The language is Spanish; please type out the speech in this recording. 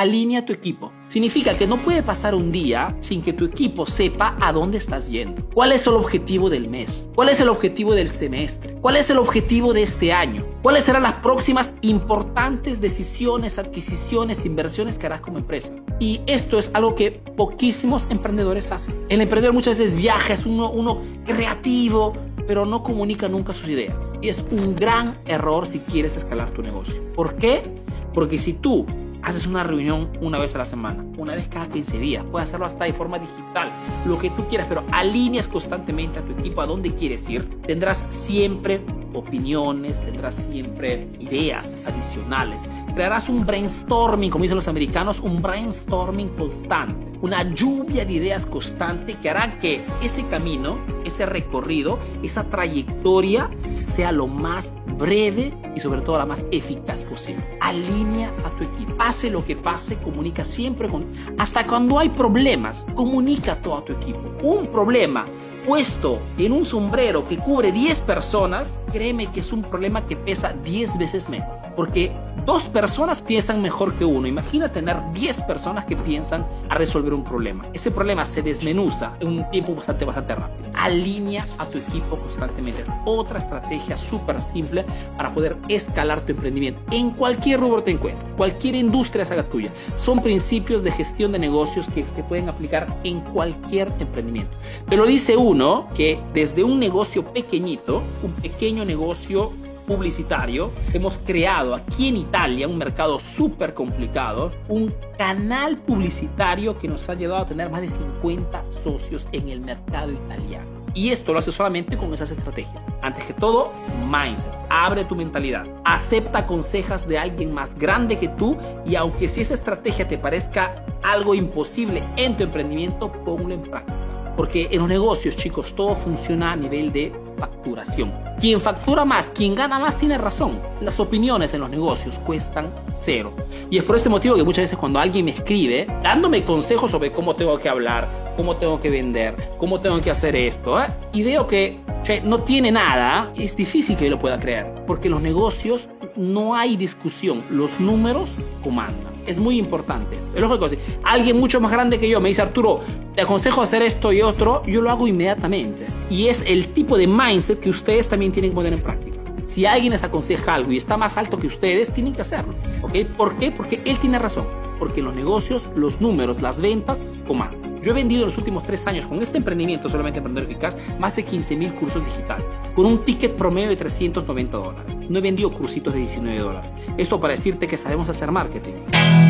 alinea tu equipo. Significa que no puede pasar un día sin que tu equipo sepa a dónde estás yendo. ¿Cuál es el objetivo del mes? ¿Cuál es el objetivo del semestre? ¿Cuál es el objetivo de este año? ¿Cuáles serán las próximas importantes decisiones, adquisiciones, inversiones que harás como empresa? Y esto es algo que poquísimos emprendedores hacen. El emprendedor muchas veces viaja, es uno, uno creativo, pero no comunica nunca sus ideas. Y es un gran error si quieres escalar tu negocio. ¿Por qué? Porque si tú haces una reunión una vez a la semana, una vez cada 15 días, puedes hacerlo hasta de forma digital, lo que tú quieras, pero alineas constantemente a tu equipo a dónde quieres ir, tendrás siempre opiniones, tendrás siempre ideas adicionales. Crearás un brainstorming, como dicen los americanos, un brainstorming constante, una lluvia de ideas constante que hará que ese camino, ese recorrido, esa trayectoria sea lo más breve y sobre todo la más eficaz posible. Alinea a tu equipo. Pase lo que pase, comunica siempre con... Hasta cuando hay problemas, comunica todo a tu equipo. Un problema puesto en un sombrero que cubre 10 personas, créeme que es un problema que pesa 10 veces menos. Porque dos personas piensan mejor que uno. Imagina tener 10 personas que piensan a resolver un problema. Ese problema se desmenuza en un tiempo bastante, bastante rápido. Alinea a tu equipo constantemente. Es otra estrategia súper simple para poder escalar tu emprendimiento. En cualquier rubro te encuentres, cualquier industria sea tuya. Son principios de gestión de negocios que se pueden aplicar en cualquier emprendimiento. Pero lo dice uno que desde un negocio pequeñito, un pequeño negocio publicitario, hemos creado aquí en Italia un mercado súper complicado, un canal publicitario que nos ha llevado a tener más de 50 socios en el mercado italiano. Y esto lo hace solamente con esas estrategias. Antes que todo, mindset. Abre tu mentalidad. Acepta consejos de alguien más grande que tú y aunque si esa estrategia te parezca algo imposible en tu emprendimiento, ponlo en práctica. Porque en los negocios, chicos, todo funciona a nivel de facturación. Quien factura más, quien gana más, tiene razón. Las opiniones en los negocios cuestan cero. Y es por ese motivo que muchas veces cuando alguien me escribe, dándome consejos sobre cómo tengo que hablar, cómo tengo que vender, cómo tengo que hacer esto, ¿eh? y veo que no tiene nada, es difícil que yo lo pueda creer. Porque en los negocios no hay discusión, los números comandan. Es muy importante. Es lógico, si alguien mucho más grande que yo me dice, Arturo, te aconsejo hacer esto y otro, yo lo hago inmediatamente. Y es el tipo de mindset que ustedes también tienen que poner en práctica. Si alguien les aconseja algo y está más alto que ustedes, tienen que hacerlo. ¿Ok? ¿Por qué? Porque él tiene razón. Porque los negocios, los números, las ventas comandan. Yo he vendido en los últimos tres años con este emprendimiento, solamente Emprendedor Eficaz, más de 15 mil cursos digitales, con un ticket promedio de 390 dólares. No he vendido cursitos de 19 dólares. Esto para decirte que sabemos hacer marketing.